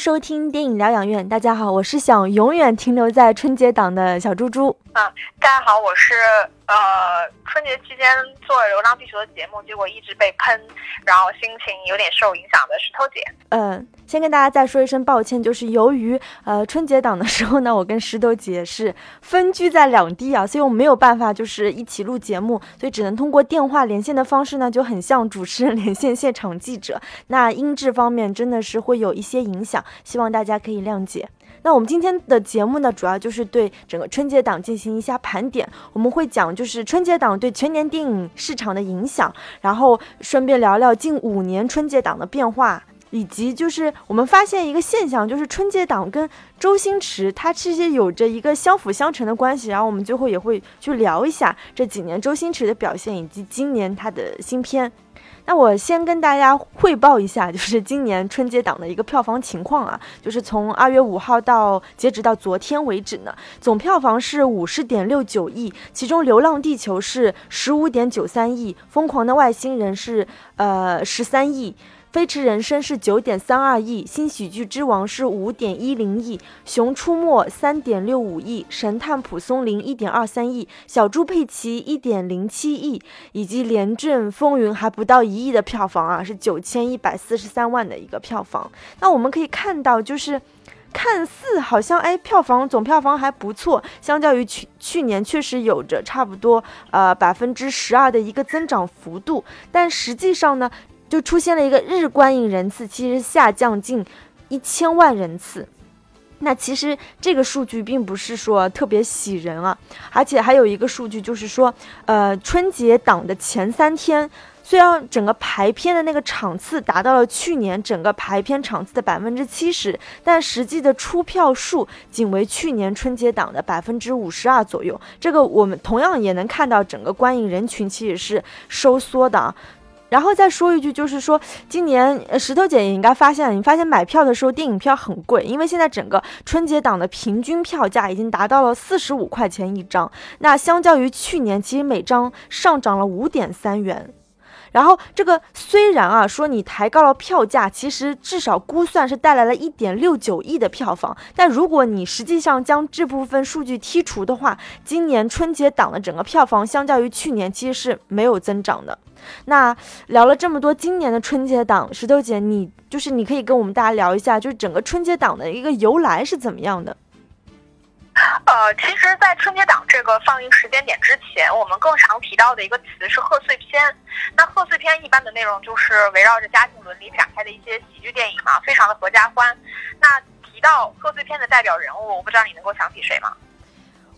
收听电影疗养院。大家好，我是想永远停留在春节档的小猪猪。啊，大家好，我是呃春节期间做《流浪地球》的节目，结果一直被喷，然后心情有点受影响的石头姐。嗯，先跟大家再说一声抱歉，就是由于呃春节档的时候呢，我跟石头姐是分居在两地啊，所以我们没有办法就是一起录节目，所以只能通过电话连线的方式呢，就很像主持人连线现场记者，那音质方面真的是会有一些影响，希望大家可以谅解。那我们今天的节目呢，主要就是对整个春节档进行一下盘点。我们会讲就是春节档对全年电影市场的影响，然后顺便聊聊近五年春节档的变化，以及就是我们发现一个现象，就是春节档跟周星驰它其实有着一个相辅相成的关系。然后我们最后也会去聊一下这几年周星驰的表现，以及今年他的新片。那我先跟大家汇报一下，就是今年春节档的一个票房情况啊，就是从二月五号到截止到昨天为止呢，总票房是五十点六九亿，其中《流浪地球》是十五点九三亿，《疯狂的外星人》是呃十三亿。《飞驰人生》是九点三二亿，《新喜剧之王》是五点一零亿，《熊出没》三点六五亿，《神探蒲松龄》一点二三亿，《小猪佩奇》一点零七亿，以及《廉政风云》还不到一亿的票房啊，是九千一百四十三万的一个票房。那我们可以看到，就是看似好像哎，票房总票房还不错，相较于去去年确实有着差不多呃百分之十二的一个增长幅度，但实际上呢。就出现了一个日观影人次其实下降近一千万人次，那其实这个数据并不是说特别喜人啊，而且还有一个数据就是说，呃，春节档的前三天，虽然整个排片的那个场次达到了去年整个排片场次的百分之七十，但实际的出票数仅为去年春节档的百分之五十二左右。这个我们同样也能看到，整个观影人群其实是收缩的啊。然后再说一句，就是说，今年石头姐也应该发现，你发现买票的时候电影票很贵，因为现在整个春节档的平均票价已经达到了四十五块钱一张，那相较于去年，其实每张上涨了五点三元。然后这个虽然啊说你抬高了票价，其实至少估算是带来了一点六九亿的票房，但如果你实际上将这部分数据剔除的话，今年春节档的整个票房相较于去年其实是没有增长的。那聊了这么多今年的春节档，石头姐你就是你可以跟我们大家聊一下，就是整个春节档的一个由来是怎么样的？呃，其实，在春节档这个放映时间点之前，我们更常提到的一个词是贺岁片。那贺岁片一般的内容就是围绕着家庭伦理展开的一些喜剧电影嘛，非常的合家欢。那提到贺岁片的代表人物，我不知道你能够想起谁吗？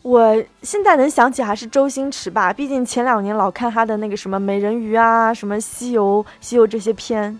我现在能想起还是周星驰吧，毕竟前两年老看他的那个什么美人鱼啊，什么西游、西游这些片。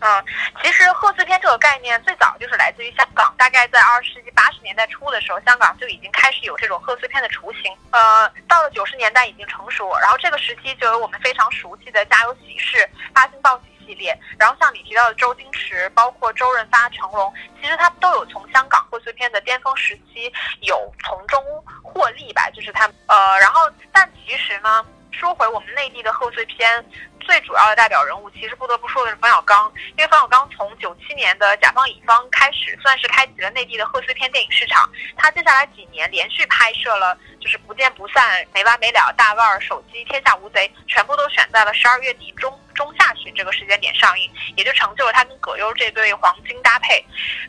嗯，其实贺岁片这个概念最早就是来自于香港，大概在二十世纪八十年代初的时候，香港就已经开始有这种贺岁片的雏形。呃，到了九十年代已经成熟，然后这个时期就有我们非常熟悉的《家有喜事》《八星报喜》系列，然后像你提到的周星驰，包括周润发、成龙，其实他们都有从香港贺岁片的巅峰时期有从中获利吧，就是他们呃，然后但其实呢。说回我们内地的贺岁片，最主要的代表人物，其实不得不说的是冯小刚，因为冯小刚从九七年的甲方乙方开始，算是开启了内地的贺岁片电影市场。他接下来几年连续拍摄了，就是不见不散、没完没了、大腕儿、手机、天下无贼，全部都选在了十二月底中中下旬这个时间点上映，也就成就了他跟葛优这对黄金搭配。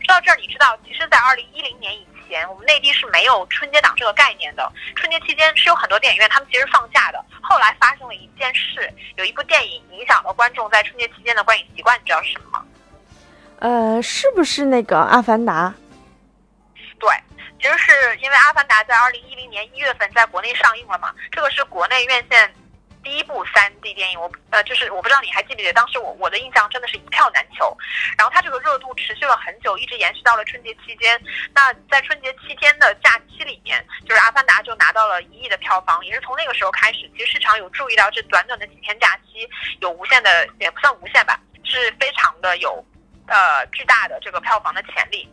说到这儿，你知道，其实，在二零一零年以前，我们内地是没有春节档这个概念的。春节期间是有很多电影院，他们其实放假的。后来发生了一件事，有一部电影影响了观众在春节期间的观影习惯，你知道是什么吗？呃，是不是那个《阿凡达》？对，其实是因为《阿凡达》在二零一零年一月份在国内上映了嘛，这个是国内院线。第一部三 D 电影，我呃就是我不知道你还记不记得，当时我我的印象真的是一票难求，然后它这个热度持续了很久，一直延续到了春节期间。那在春节七天的假期里面，就是《阿凡达》就拿到了一亿的票房，也是从那个时候开始，其实市场有注意到这短短的几天假期有无限的，也不算无限吧，是非常的有呃巨大的这个票房的潜力。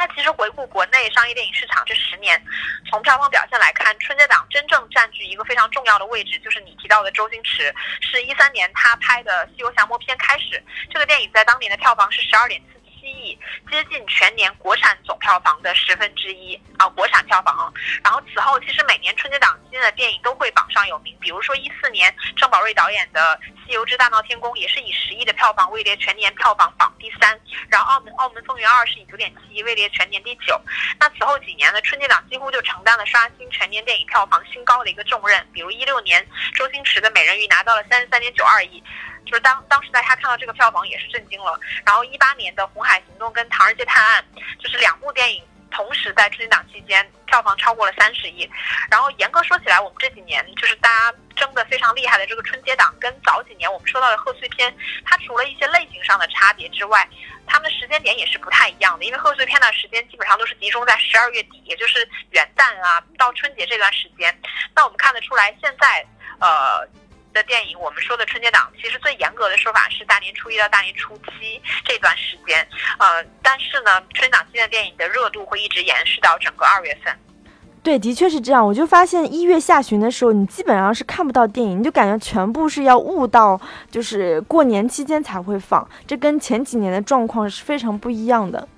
那其实回顾国内商业电影市场这十年，从票房表现来看，春节档真正占据一个非常重要的位置，就是你提到的周星驰，是一三年他拍的《西游降魔篇》开始，这个电影在当年的票房是十二点七亿，接近全年国产总票房的十分之一啊，国产票房。然后此后其实每年春节档期间的电影都会榜上有名，比如说一四年郑宝瑞导演的《西游之大闹天宫》也是以十亿的票房位列全年票房榜第三，然后澳门澳门风云二是以九点七亿位列全年第九。那此后几年呢，春节档几乎就承担了刷新全年电影票房新高的一个重任，比如一六年周星驰的《美人鱼》拿到了三十三点九二亿。就是当当时大家看到这个票房也是震惊了，然后一八年的《红海行动》跟《唐人街探案》，就是两部电影同时在春节档期间票房超过了三十亿。然后严格说起来，我们这几年就是大家争的非常厉害的这个春节档，跟早几年我们说到的贺岁片，它除了一些类型上的差别之外，它们的时间点也是不太一样的。因为贺岁片的时间基本上都是集中在十二月底，也就是元旦啊到春节这段时间。那我们看得出来，现在呃。的电影，我们说的春节档，其实最严格的说法是大年初一到大年初七这段时间，呃，但是呢，春节档期间的电影的热度会一直延续到整个二月份。对，的确是这样。我就发现一月下旬的时候，你基本上是看不到电影，你就感觉全部是要误到就是过年期间才会放，这跟前几年的状况是非常不一样的。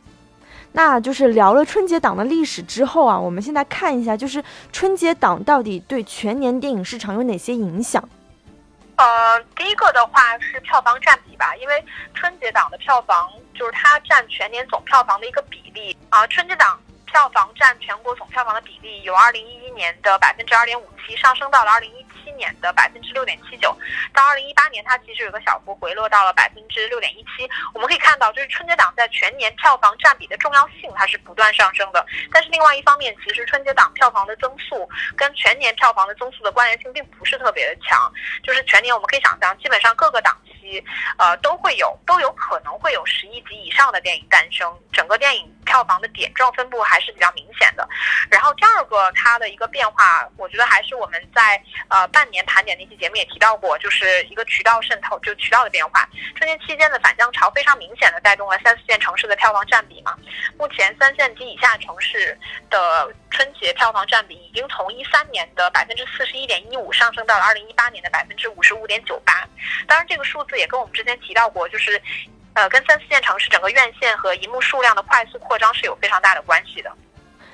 那就是聊了春节档的历史之后啊，我们现在看一下，就是春节档到底对全年电影市场有哪些影响？呃，第一个的话是票房占比吧，因为春节档的票房就是它占全年总票房的一个比例啊，春节档票房占全国总票房的比例由二零一一年的百分之二点五七上升到了二零一七年的百分之六点七九，到二零一八年它其实有个小幅回落到了百分之六点一七。我们可以看到，就是春节档在全年票房占比的重要性它是不断上升的，但是另外一方面，其实春节档票房的增速跟全年票房的增速的关联性并不是特别的强，就是全年我们可以想象，基本上各个档期，呃，都会有都有可能会有十亿级以上的电影诞生，整个电影票房的点状分布还是比较明显的。然后第二个它的一个变化，我觉得还是我们在呃半年盘点那期节目也提到过，就是一个渠道渗透，就渠道的变化。春节期间的返乡潮非常明显的带动了三四线城市的票房占比嘛。目前三线及以下城市的春节票房占比已经从一三年的百分之四十一点一五上升到了二零一八年的百分之五十五点九八。当然，这个数字也跟我们之前提到过，就是呃跟三四线城市整个院线和银幕数量的快速扩张是有非常大的关系的。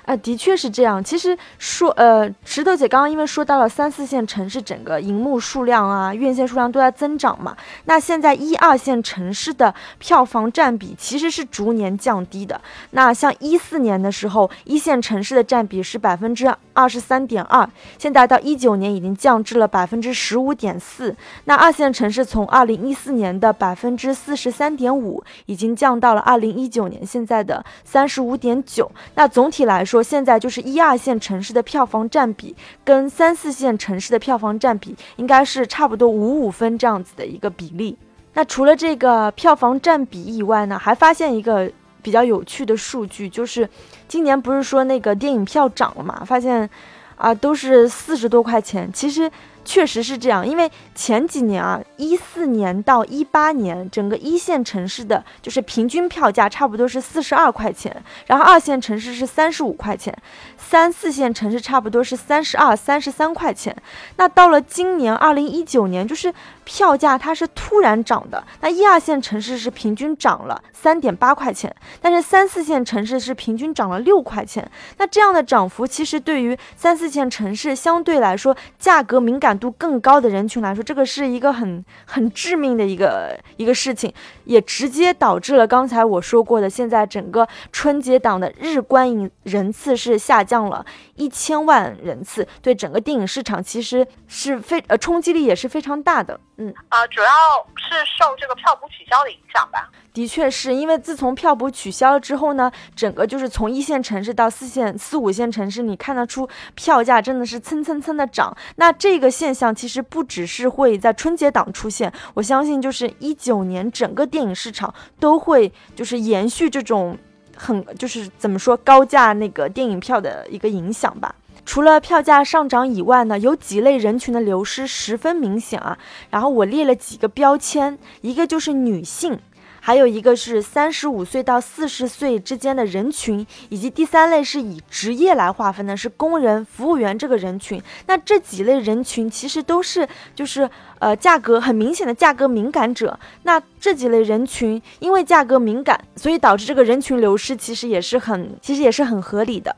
啊，的确是这样。其实说，呃，石头姐刚刚因为说到了三四线城市整个荧幕数量啊、院线数量都在增长嘛，那现在一二线城市的票房占比其实是逐年降低的。那像一四年的时候，一线城市的占比是百分之二十三点二，现在到一九年已经降至了百分之十五点四。那二线城市从二零一四年的百分之四十三点五，已经降到了二零一九年现在的三十五点九。那总体来说，现在就是一二线城市的票房占比跟三四线城市的票房占比应该是差不多五五分这样子的一个比例。那除了这个票房占比以外呢，还发现一个比较有趣的数据，就是今年不是说那个电影票涨了嘛？发现啊都是四十多块钱，其实。确实是这样，因为前几年啊，一四年到一八年，整个一线城市的就是平均票价差不多是四十二块钱，然后二线城市是三十五块钱，三四线城市差不多是三十二、三十三块钱。那到了今年二零一九年，就是票价它是突然涨的，那一二线城市是平均涨了三点八块钱，但是三四线城市是平均涨了六块钱。那这样的涨幅，其实对于三四线城市相对来说价格敏感。度更高的人群来说，这个是一个很很致命的一个一个事情，也直接导致了刚才我说过的，现在整个春节档的日观影人次是下降了一千万人次，对整个电影市场其实是非呃冲击力也是非常大的。嗯啊，主要是受这个票补取消的影响吧。的确是因为自从票补取消了之后呢，整个就是从一线城市到四线、四五线城市，你看得出票价真的是蹭蹭蹭的涨。那这个现象其实不只是会在春节档出现，我相信就是一九年整个电影市场都会就是延续这种很就是怎么说高价那个电影票的一个影响吧。除了票价上涨以外呢，有几类人群的流失十分明显啊。然后我列了几个标签，一个就是女性。还有一个是三十五岁到四十岁之间的人群，以及第三类是以职业来划分的，是工人、服务员这个人群。那这几类人群其实都是就是呃价格很明显的价格敏感者。那这几类人群因为价格敏感，所以导致这个人群流失，其实也是很其实也是很合理的。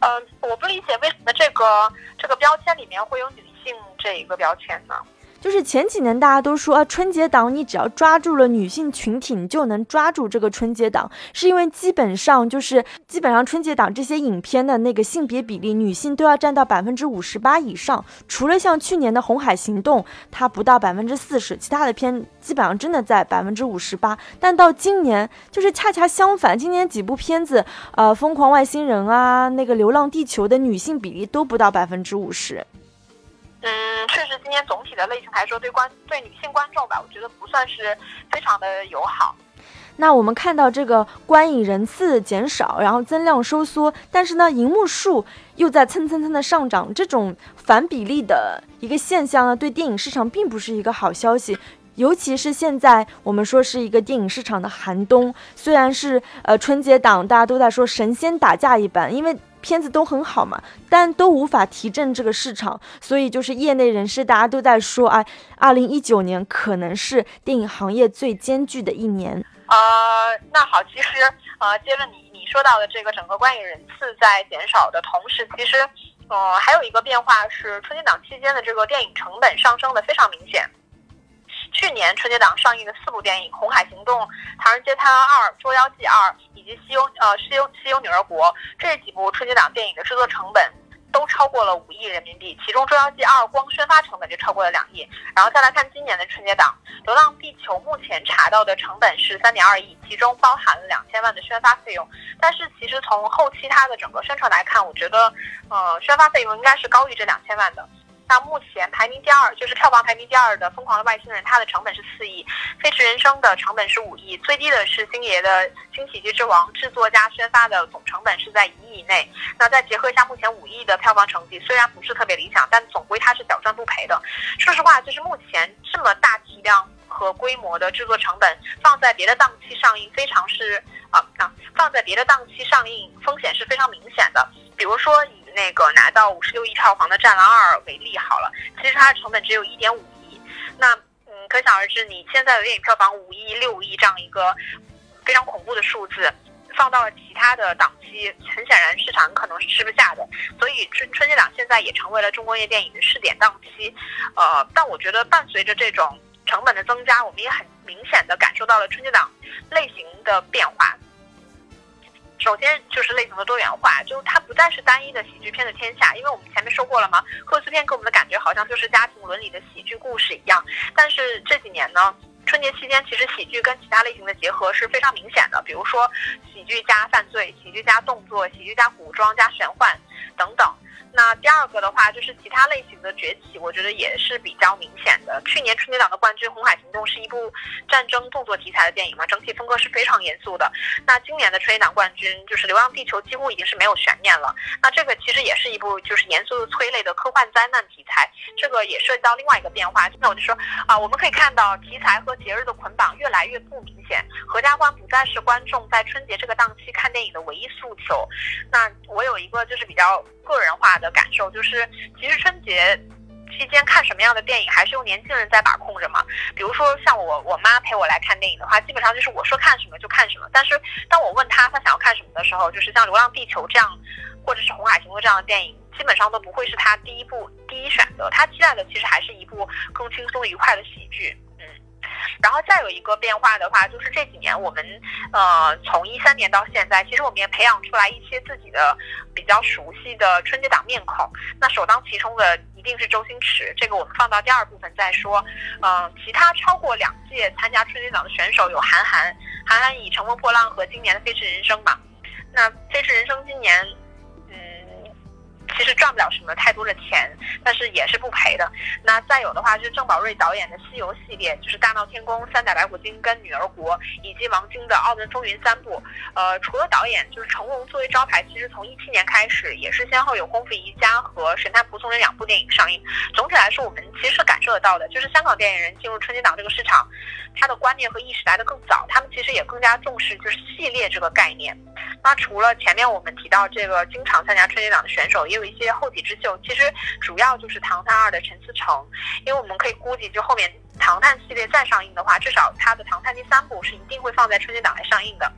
嗯，我不理解为什么这个这个标签里面会有女性这一个标签呢？就是前几年大家都说啊，春节档你只要抓住了女性群体，你就能抓住这个春节档，是因为基本上就是基本上春节档这些影片的那个性别比例，女性都要占到百分之五十八以上。除了像去年的《红海行动》，它不到百分之四十，其他的片基本上真的在百分之五十八。但到今年就是恰恰相反，今年几部片子，呃，《疯狂外星人》啊，那个《流浪地球》的女性比例都不到百分之五十。嗯，确实，今年总体的类型来说，对观对女性观众吧，我觉得不算是非常的友好。那我们看到这个观影人次减少，然后增量收缩，但是呢，荧幕数又在蹭蹭蹭的上涨，这种反比例的一个现象呢，对电影市场并不是一个好消息。尤其是现在我们说是一个电影市场的寒冬，虽然是呃春节档，大家都在说神仙打架一般，因为。片子都很好嘛，但都无法提振这个市场，所以就是业内人士大家都在说，啊，二零一九年可能是电影行业最艰巨的一年。呃，那好，其实呃，接着你你说到的这个整个观影人次在减少的同时，其实呃还有一个变化是春节档期间的这个电影成本上升的非常明显。去年春节档上映的四部电影《红海行动》《唐人街探案二》《捉妖记二》以及《西游》呃《西游西游女儿国》这几部春节档电影的制作成本都超过了五亿人民币，其中《捉妖记二》光宣发成本就超过了两亿。然后再来看今年的春节档，《流浪地球》目前查到的成本是三点二亿，其中包含了两千万的宣发费用。但是其实从后期它的整个宣传来看，我觉得呃宣发费用应该是高于这两千万的。那目前排名第二，就是票房排名第二的《疯狂的外星人》，它的成本是四亿，《飞驰人生》的成本是五亿，最低的是星爷的《新喜剧之王》，制作加宣发的总成本是在一亿以内。那再结合一下目前五亿的票房成绩，虽然不是特别理想，但总归它是小赚不赔的。说实话，就是目前这么大体量和规模的制作成本，放在别的档期上映，非常是啊啊，放在别的档期上映，风险是非常明显的。比如说以那个拿到五十六亿票房的《战狼二》为例好了，其实它的成本只有一点五亿。那嗯，可想而知，你现在的电影票房五亿、六亿这样一个非常恐怖的数字，放到了其他的档期，很显然市场可能是吃不下的。所以春春节档现在也成为了中国业电影的试点档期。呃，但我觉得伴随着这种成本的增加，我们也很明显的感受到了春节档类型的变化。首先就是类型的多元化，就它不再是单一的喜剧片的天下，因为我们前面说过了嘛，贺岁片给我们的感觉好像就是家庭伦理的喜剧故事一样。但是这几年呢，春节期间其实喜剧跟其他类型的结合是非常明显的，比如说喜剧加犯罪、喜剧加动作、喜剧加古装加玄幻等等。那第二个的话，就是其他类型的崛起，我觉得也是比较明显的。去年春节档的冠军《红海行动》是一部战争动作题材的电影嘛，整体风格是非常严肃的。那今年的春节档冠军就是《流浪地球》，几乎已经是没有悬念了。那这个其实也是一部就是严肃的催泪的科幻灾难题材，这个也涉及到另外一个变化。那我就说啊，我们可以看到题材和节日的捆绑越来越不明显，合家欢不再是观众在春节这个档期看电影的唯一诉求。那我有一个就是比较比较个人化的。的感受就是，其实春节期间看什么样的电影，还是由年轻人在把控着嘛。比如说像我我妈陪我来看电影的话，基本上就是我说看什么就看什么。但是当我问她她想要看什么的时候，就是像《流浪地球》这样，或者是《红海行动》这样的电影，基本上都不会是她第一部第一选择。她期待的其实还是一部更轻松愉快的喜剧。然后再有一个变化的话，就是这几年我们，呃，从一三年到现在，其实我们也培养出来一些自己的比较熟悉的春节档面孔。那首当其冲的一定是周星驰，这个我们放到第二部分再说。嗯，其他超过两届参加春节档的选手有韩寒，韩寒以《乘风破浪》和今年的《飞驰人生》嘛。那《飞驰人生》今年。其实赚不了什么太多的钱，但是也是不赔的。那再有的话就是郑宝瑞导演的西游系列，就是《大闹天宫》《三打白骨精》跟《女儿国》，以及王晶的《澳门风云》三部。呃，除了导演，就是成龙作为招牌，其实从一七年开始也是先后有《功夫瑜伽》和《神探蒲松龄》两部电影上映。总体来说，我们其实是感受得到的，就是香港电影人进入春节档这个市场，他的观念和意识来得更早，他们其实也更加重视就是系列这个概念。那除了前面我们提到这个经常参加春节档的选手，也有一些后起之秀。其实主要就是《唐探二》的陈思诚，因为我们可以估计，就后面《唐探》系列再上映的话，至少他的《唐探》第三部是一定会放在春节档来上映的。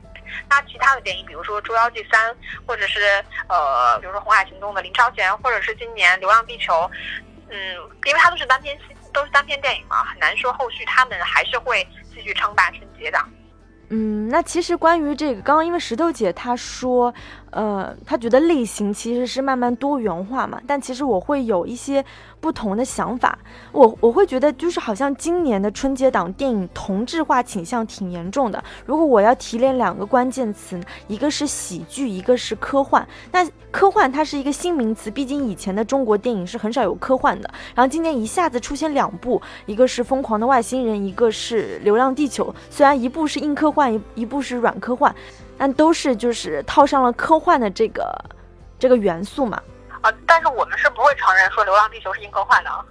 那其他的电影，比如说《捉妖记三》，或者是呃，比如说《红海行动》的林超贤，或者是今年《流浪地球》，嗯，因为它都是单片戏，都是单片电影嘛，很难说后续他们还是会继续称霸春节档。嗯，那其实关于这个，刚刚因为石头姐她说，呃，她觉得类型其实是慢慢多元化嘛，但其实我会有一些。不同的想法，我我会觉得就是好像今年的春节档电影同质化倾向挺严重的。如果我要提炼两个关键词，一个是喜剧，一个是科幻。那科幻它是一个新名词，毕竟以前的中国电影是很少有科幻的。然后今年一下子出现两部，一个是《疯狂的外星人》，一个是《流浪地球》。虽然一部是硬科幻，一一部是软科幻，但都是就是套上了科幻的这个这个元素嘛。啊！但是我们是不会承认说《流浪地球》是硬科幻的啊。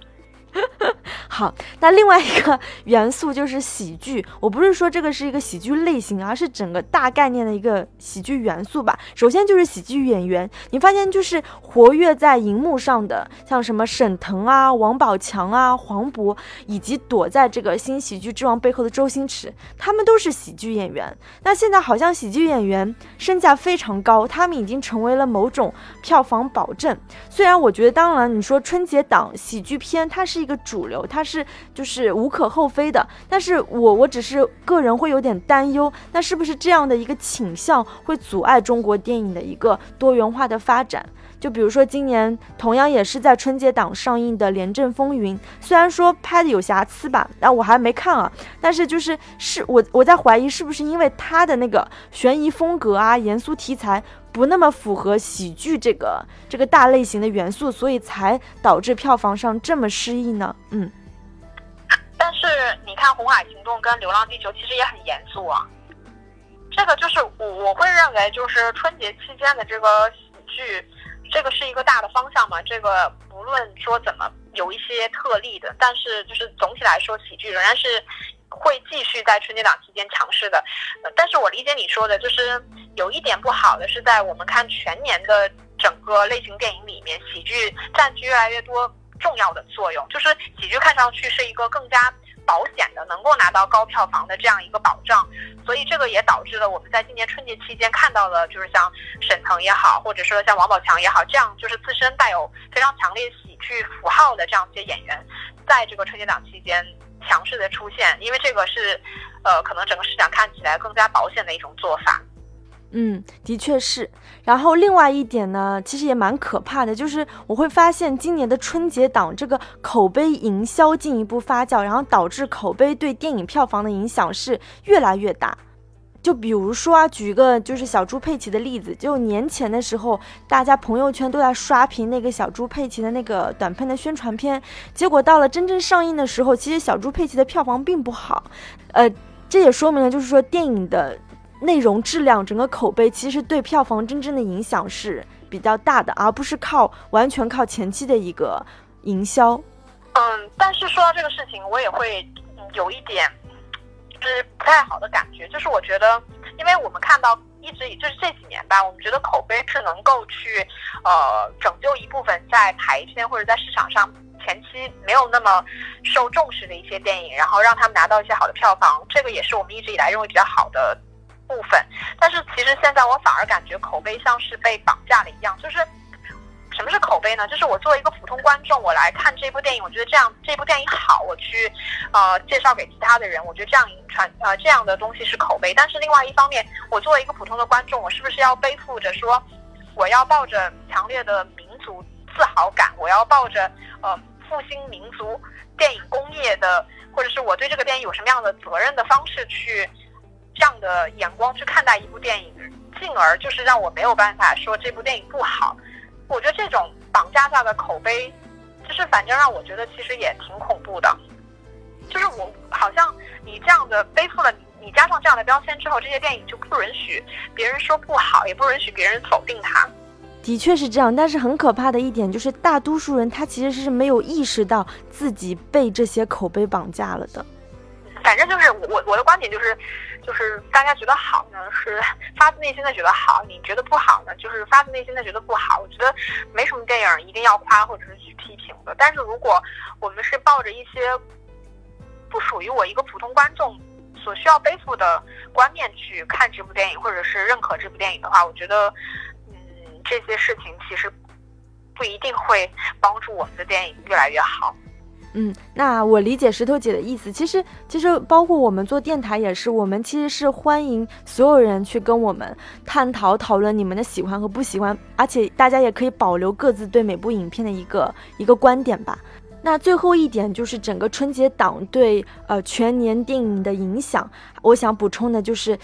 好，那另外一个元素就是喜剧。我不是说这个是一个喜剧类型，而是整个大概念的一个喜剧元素吧。首先就是喜剧演员，你发现就是活跃在荧幕上的，像什么沈腾啊、王宝强啊、黄渤，以及躲在这个新喜剧之王背后的周星驰，他们都是喜剧演员。那现在好像喜剧演员身价非常高，他们已经成为了某种票房保证。虽然我觉得，当然你说春节档喜剧片，它是一个主流，它。是，就是无可厚非的，但是我我只是个人会有点担忧，那是不是这样的一个倾向会阻碍中国电影的一个多元化的发展？就比如说今年同样也是在春节档上映的《廉政风云》，虽然说拍的有瑕疵吧，但我还没看啊，但是就是是我我在怀疑是不是因为它的那个悬疑风格啊、严肃题材不那么符合喜剧这个这个大类型的元素，所以才导致票房上这么失意呢？嗯。但是你看《红海行动》跟《流浪地球》其实也很严肃啊，这个就是我我会认为就是春节期间的这个喜剧，这个是一个大的方向嘛。这个不论说怎么有一些特例的，但是就是总体来说，喜剧仍然是会继续在春节档期间强势的。但是我理解你说的，就是有一点不好的是在我们看全年的整个类型电影里面，喜剧占据越来越多。重要的作用就是喜剧看上去是一个更加保险的，能够拿到高票房的这样一个保障，所以这个也导致了我们在今年春节期间看到了，就是像沈腾也好，或者说像王宝强也好，这样就是自身带有非常强烈喜剧符号的这样一些演员，在这个春节档期间强势的出现，因为这个是，呃，可能整个市场看起来更加保险的一种做法。嗯，的确是。然后另外一点呢，其实也蛮可怕的，就是我会发现今年的春节档这个口碑营销进一步发酵，然后导致口碑对电影票房的影响是越来越大。就比如说啊，举一个就是小猪佩奇的例子，就年前的时候，大家朋友圈都在刷屏那个小猪佩奇的那个短片的宣传片，结果到了真正上映的时候，其实小猪佩奇的票房并不好。呃，这也说明了，就是说电影的。内容质量，整个口碑其实对票房真正的影响是比较大的，而不是靠完全靠前期的一个营销。嗯，但是说到这个事情，我也会有一点就是不太好的感觉，就是我觉得，因为我们看到一直以就是这几年吧，我们觉得口碑是能够去呃拯救一部分在排片或者在市场上前期没有那么受重视的一些电影，然后让他们拿到一些好的票房，这个也是我们一直以来认为比较好的。部分，但是其实现在我反而感觉口碑像是被绑架了一样。就是什么是口碑呢？就是我作为一个普通观众，我来看这部电影，我觉得这样这部电影好，我去呃介绍给其他的人，我觉得这样传呃这样的东西是口碑。但是另外一方面，我作为一个普通的观众，我是不是要背负着说，我要抱着强烈的民族自豪感，我要抱着呃复兴民族电影工业的，或者是我对这个电影有什么样的责任的方式去？这样的眼光去看待一部电影，进而就是让我没有办法说这部电影不好。我觉得这种绑架下的口碑，就是反正让我觉得其实也挺恐怖的。就是我好像你这样的背负了你加上这样的标签之后，这些电影就不允许别人说不好，也不允许别人否定它。的确是这样，但是很可怕的一点就是，大多数人他其实是没有意识到自己被这些口碑绑架了的。反正就是我我的观点就是，就是大家觉得好呢是发自内心的觉得好，你觉得不好呢就是发自内心的觉得不好。我觉得没什么电影一定要夸或者是去批评的，但是如果我们是抱着一些。不属于我一个普通观众所需要背负的观念去看这部电影，或者是认可这部电影的话，我觉得，嗯，这些事情其实不一定会帮助我们的电影越来越好。嗯，那我理解石头姐的意思。其实，其实包括我们做电台也是，我们其实是欢迎所有人去跟我们探讨讨论你们的喜欢和不喜欢，而且大家也可以保留各自对每部影片的一个一个观点吧。那最后一点就是整个春节档对呃全年电影的影响，我想补充的就是，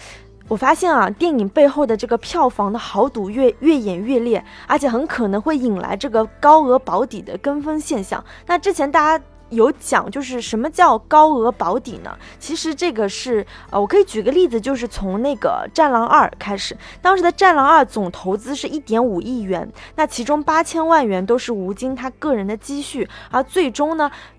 我发现啊，电影背后的这个票房的豪赌越越演越烈，而且很可能会引来这个高额保底的跟风现象。那之前大家。有讲，就是什么叫高额保底呢？其实这个是，呃，我可以举个例子，就是从那个《战狼二》开始，当时的《战狼二》总投资是一点五亿元，那其中八千万元都是吴京他个人的积蓄，而最终呢。《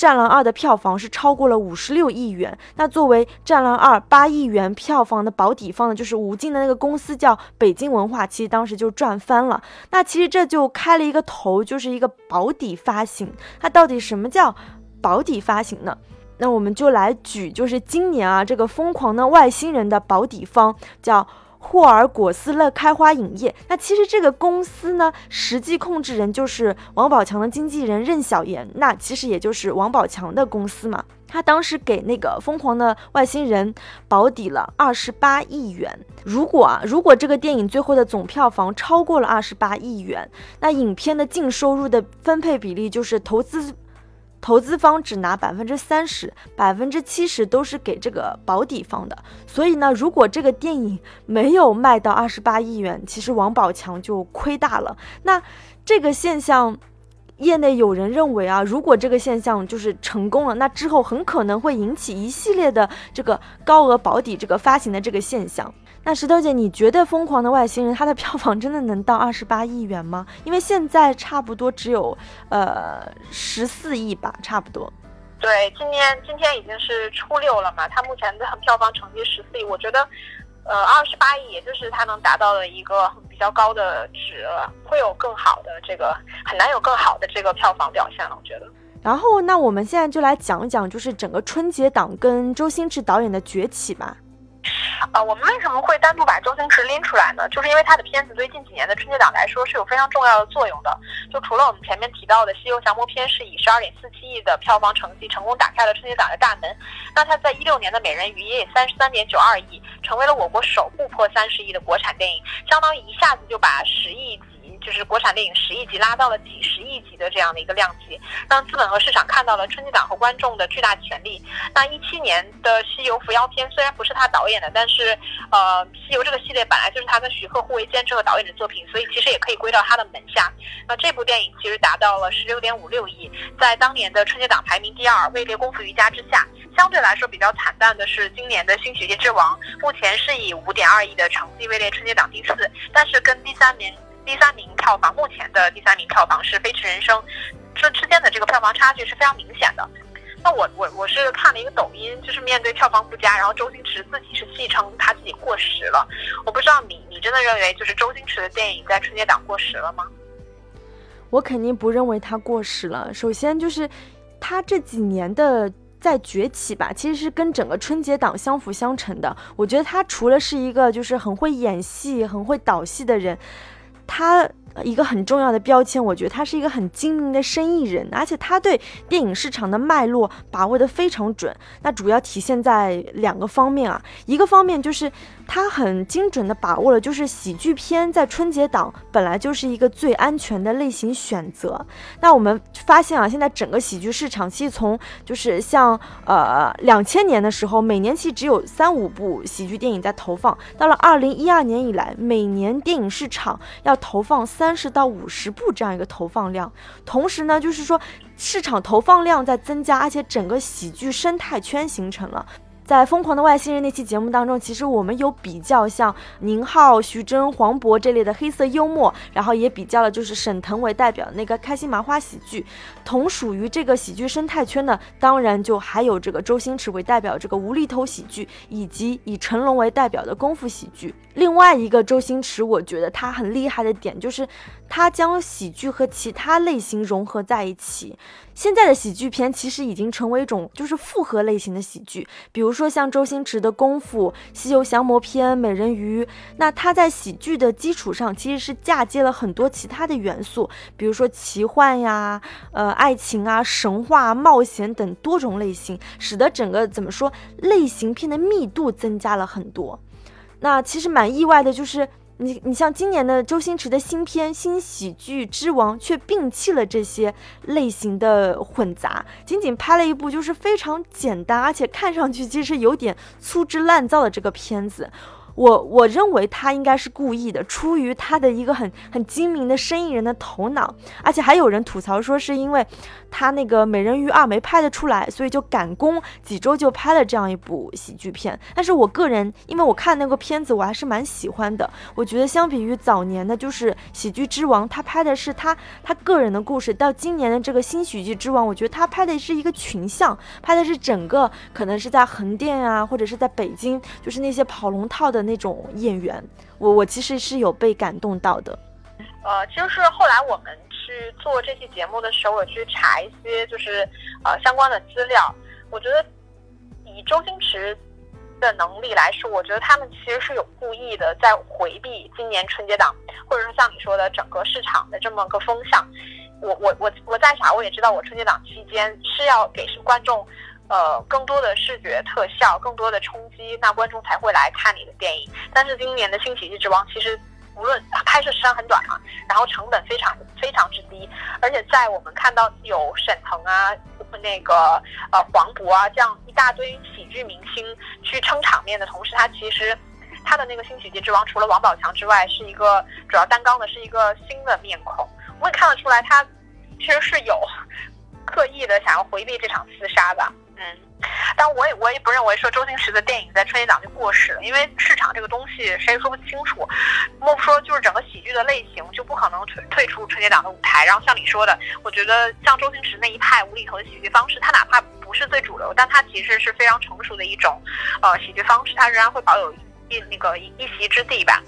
战狼二》的票房是超过了五十六亿元。那作为《战狼二》八亿元票房的保底方呢，就是吴京的那个公司叫北京文化，其实当时就赚翻了。那其实这就开了一个头，就是一个保底发行。它到底什么叫保底发行呢？那我们就来举，就是今年啊，这个疯狂的外星人的保底方叫。霍尔果斯乐开花影业，那其实这个公司呢，实际控制人就是王宝强的经纪人任晓妍，那其实也就是王宝强的公司嘛。他当时给那个疯狂的外星人保底了二十八亿元。如果啊，如果这个电影最后的总票房超过了二十八亿元，那影片的净收入的分配比例就是投资。投资方只拿百分之三十，百分之七十都是给这个保底方的。所以呢，如果这个电影没有卖到二十八亿元，其实王宝强就亏大了。那这个现象，业内有人认为啊，如果这个现象就是成功了，那之后很可能会引起一系列的这个高额保底这个发行的这个现象。那石头姐，你觉得《疯狂的外星人》它的票房真的能到二十八亿元吗？因为现在差不多只有呃十四亿吧，差不多。对，今年今天已经是初六了嘛，它目前的票房成绩十四亿，我觉得，呃，二十八亿也就是它能达到的一个比较高的值了，会有更好的这个很难有更好的这个票房表现了，我觉得。然后，那我们现在就来讲一讲，就是整个春节档跟周星驰导演的崛起吧。啊，我们为什么会单独把周星驰拎出来呢？就是因为他的片子对近几年的春节档来说是有非常重要的作用的。就除了我们前面提到的《西游降魔篇》是以十二点四七亿的票房成绩成功打开了春节档的大门，那他在一六年的《美人鱼》也以三十三点九二亿成为了我国首部破三十亿的国产电影，相当于一下子就把十亿。就是国产电影十亿级拉到了几十亿级的这样的一个量级，让资本和市场看到了春节档和观众的巨大潜力。那一七年的《西游伏妖篇》虽然不是他导演的，但是呃，《西游》这个系列本来就是他跟徐克互为监制和导演的作品，所以其实也可以归到他的门下。那这部电影其实达到了十六点五六亿，在当年的春节档排名第二，位列《功夫瑜伽》之下。相对来说比较惨淡的是今年的《新喜剧之王》，目前是以五点二亿的成绩位列春节档第四，但是跟第三名。第三名票房，目前的第三名票房是《飞驰人生》，这之间的这个票房差距是非常明显的。那我我我是看了一个抖音，就是面对票房不佳，然后周星驰自己是戏称他自己过时了。我不知道你你真的认为就是周星驰的电影在春节档过时了吗？我肯定不认为他过时了。首先就是他这几年的在崛起吧，其实是跟整个春节档相辅相成的。我觉得他除了是一个就是很会演戏、很会导戏的人。他一个很重要的标签，我觉得他是一个很精明的生意人，而且他对电影市场的脉络把握的非常准。那主要体现在两个方面啊，一个方面就是。他很精准的把握了，就是喜剧片在春节档本来就是一个最安全的类型选择。那我们发现啊，现在整个喜剧市场其实从就是像呃两千年的时候，每年其实只有三五部喜剧电影在投放，到了二零一二年以来，每年电影市场要投放三十到五十部这样一个投放量。同时呢，就是说市场投放量在增加，而且整个喜剧生态圈形成了。在《疯狂的外星人》那期节目当中，其实我们有比较像宁浩、徐峥、黄渤这类的黑色幽默，然后也比较了就是沈腾为代表的那个开心麻花喜剧。同属于这个喜剧生态圈的，当然就还有这个周星驰为代表这个无厘头喜剧，以及以成龙为代表的功夫喜剧。另外一个周星驰，我觉得他很厉害的点就是。他将喜剧和其他类型融合在一起。现在的喜剧片其实已经成为一种就是复合类型的喜剧，比如说像周星驰的《功夫》《西游降魔篇》《美人鱼》，那他在喜剧的基础上其实是嫁接了很多其他的元素，比如说奇幻呀、呃爱情啊、神话、冒险等多种类型，使得整个怎么说类型片的密度增加了很多。那其实蛮意外的，就是。你你像今年的周星驰的新片《新喜剧之王》，却摒弃了这些类型的混杂，仅仅拍了一部就是非常简单，而且看上去其实有点粗制滥造的这个片子。我我认为他应该是故意的，出于他的一个很很精明的生意人的头脑，而且还有人吐槽说是因为他那个美人鱼二没拍得出来，所以就赶工几周就拍了这样一部喜剧片。但是我个人因为我看那个片子，我还是蛮喜欢的。我觉得相比于早年的，就是喜剧之王，他拍的是他他个人的故事，到今年的这个新喜剧之王，我觉得他拍的是一个群像，拍的是整个可能是在横店啊，或者是在北京，就是那些跑龙套的那。种演员，我我其实是有被感动到的。呃，其实是后来我们去做这期节目的时候，我去查一些就是呃相关的资料。我觉得以周星驰的能力来说，我觉得他们其实是有故意的在回避今年春节档，或者说像你说的整个市场的这么个风向。我我我我在查，我也知道我春节档期间是要给观众。呃，更多的视觉特效，更多的冲击，那观众才会来看你的电影。但是今年的新喜剧之王，其实无论拍摄时长很短嘛，然后成本非常非常之低，而且在我们看到有沈腾啊，那个呃黄渤啊这样一大堆喜剧明星去撑场面的同时，他其实他的那个新喜剧之王，除了王宝强之外，是一个主要担纲的是一个新的面孔。我也看得出来，他其实是有刻意的想要回避这场厮杀的。嗯，但我也我也不认为说周星驰的电影在春节档就过时了，因为市场这个东西谁也说不清楚。莫不说就是整个喜剧的类型就不可能退退出春节档的舞台。然后像你说的，我觉得像周星驰那一派无厘头的喜剧方式，他哪怕不是最主流，但他其实是非常成熟的一种呃喜剧方式，他仍然会保有一那个一一席之地吧。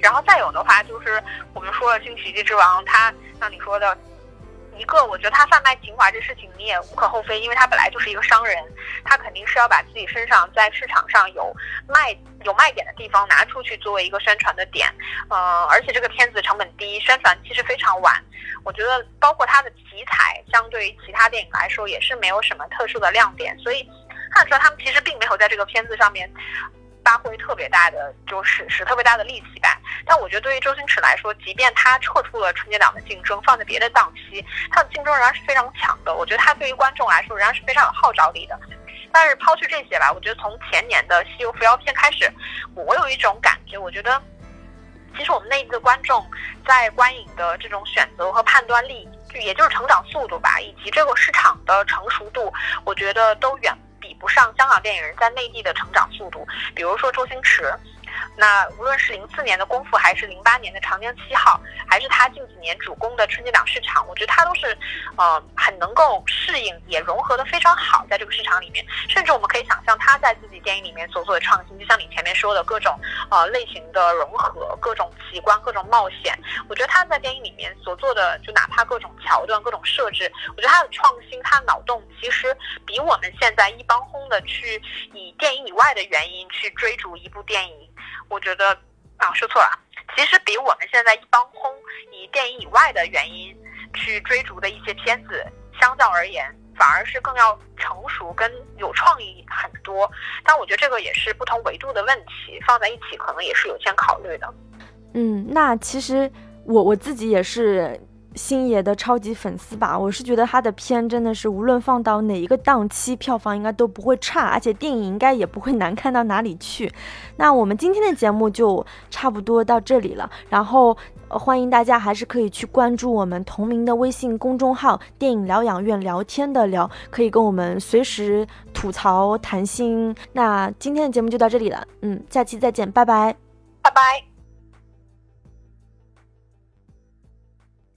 然后再有的话就是我们说了新喜剧之王，他像你说的。一个，我觉得他贩卖情怀这事情你也无可厚非，因为他本来就是一个商人，他肯定是要把自己身上在市场上有卖有卖点的地方拿出去作为一个宣传的点。嗯，而且这个片子成本低，宣传其实非常晚。我觉得包括它的题材，相对于其他电影来说也是没有什么特殊的亮点，所以看出来他们其实并没有在这个片子上面。发挥特别大的，就是使特别大的力气。但我觉得对于周星驰来说，即便他撤出了春节档的竞争，放在别的档期，他的竞争仍然是非常强的。我觉得他对于观众来说仍然是非常有号召力的。但是抛去这些吧，我觉得从前年的《西游伏妖篇》开始，我有一种感觉，我觉得其实我们内地的观众在观影的这种选择和判断力，就也就是成长速度吧，以及这个市场的成熟度，我觉得都远。比不上香港电影人在内地的成长速度，比如说周星驰。那无论是零四年的功夫，还是零八年的长江七号，还是他近几年主攻的春节档市场，我觉得他都是，呃，很能够适应，也融合的非常好，在这个市场里面。甚至我们可以想象他在自己电影里面所做的创新，就像你前面说的各种呃类型的融合，各种奇观，各种冒险。我觉得他在电影里面所做的，就哪怕各种桥段、各种设置，我觉得他的创新，他的脑洞，其实比我们现在一帮轰的去以电影以外的原因去追逐一部电影。我觉得啊，说错了。其实比我们现在一帮轰以电影以外的原因去追逐的一些片子，相较而言，反而是更要成熟跟有创意很多。但我觉得这个也是不同维度的问题，放在一起可能也是有先考虑的。嗯，那其实我我自己也是。星爷的超级粉丝吧，我是觉得他的片真的是无论放到哪一个档期，票房应该都不会差，而且电影应该也不会难看到哪里去。那我们今天的节目就差不多到这里了，然后、呃欢迎大家还是可以去关注我们同名的微信公众号“电影疗养院”，聊天的聊，可以跟我们随时吐槽谈心。那今天的节目就到这里了，嗯，下期再见，拜拜。拜拜。